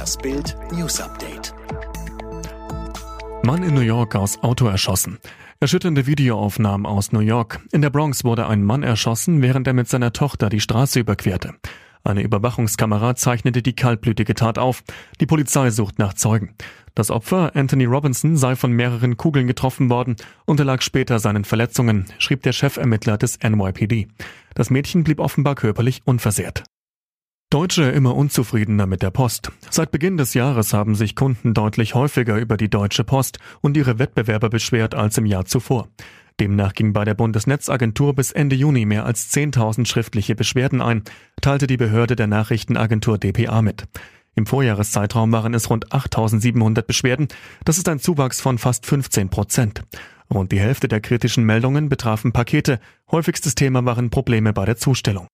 Das Bild News Update. Mann in New York aus Auto erschossen. Erschütternde Videoaufnahmen aus New York. In der Bronx wurde ein Mann erschossen, während er mit seiner Tochter die Straße überquerte. Eine Überwachungskamera zeichnete die kaltblütige Tat auf. Die Polizei sucht nach Zeugen. Das Opfer, Anthony Robinson, sei von mehreren Kugeln getroffen worden und erlag später seinen Verletzungen, schrieb der Chefermittler des NYPD. Das Mädchen blieb offenbar körperlich unversehrt. Deutsche immer unzufriedener mit der Post. Seit Beginn des Jahres haben sich Kunden deutlich häufiger über die Deutsche Post und ihre Wettbewerber beschwert als im Jahr zuvor. Demnach ging bei der Bundesnetzagentur bis Ende Juni mehr als 10.000 schriftliche Beschwerden ein, teilte die Behörde der Nachrichtenagentur dpa mit. Im Vorjahreszeitraum waren es rund 8.700 Beschwerden. Das ist ein Zuwachs von fast 15 Prozent. Rund die Hälfte der kritischen Meldungen betrafen Pakete. Häufigstes Thema waren Probleme bei der Zustellung.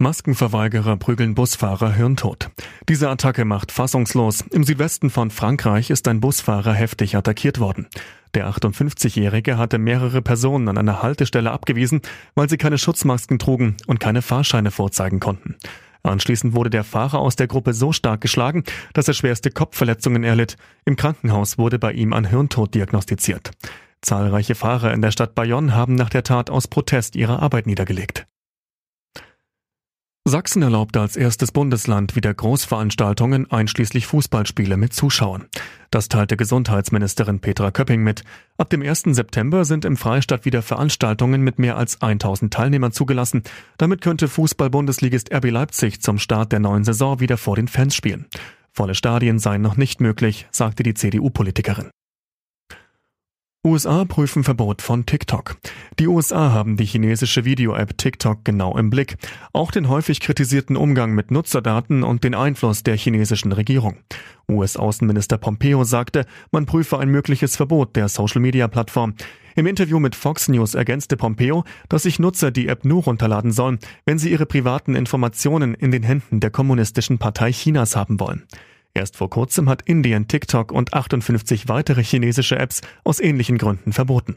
Maskenverweigerer prügeln Busfahrer hirntot. Diese Attacke macht fassungslos. Im Südwesten von Frankreich ist ein Busfahrer heftig attackiert worden. Der 58-Jährige hatte mehrere Personen an einer Haltestelle abgewiesen, weil sie keine Schutzmasken trugen und keine Fahrscheine vorzeigen konnten. Anschließend wurde der Fahrer aus der Gruppe so stark geschlagen, dass er schwerste Kopfverletzungen erlitt. Im Krankenhaus wurde bei ihm ein Hirntod diagnostiziert. Zahlreiche Fahrer in der Stadt Bayonne haben nach der Tat aus Protest ihre Arbeit niedergelegt. Sachsen erlaubte als erstes Bundesland wieder Großveranstaltungen einschließlich Fußballspiele mit Zuschauern. Das teilte Gesundheitsministerin Petra Köpping mit. Ab dem 1. September sind im Freistaat wieder Veranstaltungen mit mehr als 1000 Teilnehmern zugelassen. Damit könnte Fußball-Bundesligist RB Leipzig zum Start der neuen Saison wieder vor den Fans spielen. Volle Stadien seien noch nicht möglich, sagte die CDU-Politikerin. USA prüfen Verbot von TikTok. Die USA haben die chinesische Video-App TikTok genau im Blick. Auch den häufig kritisierten Umgang mit Nutzerdaten und den Einfluss der chinesischen Regierung. US-Außenminister Pompeo sagte, man prüfe ein mögliches Verbot der Social-Media-Plattform. Im Interview mit Fox News ergänzte Pompeo, dass sich Nutzer die App nur runterladen sollen, wenn sie ihre privaten Informationen in den Händen der Kommunistischen Partei Chinas haben wollen. Erst vor kurzem hat Indien TikTok und 58 weitere chinesische Apps aus ähnlichen Gründen verboten.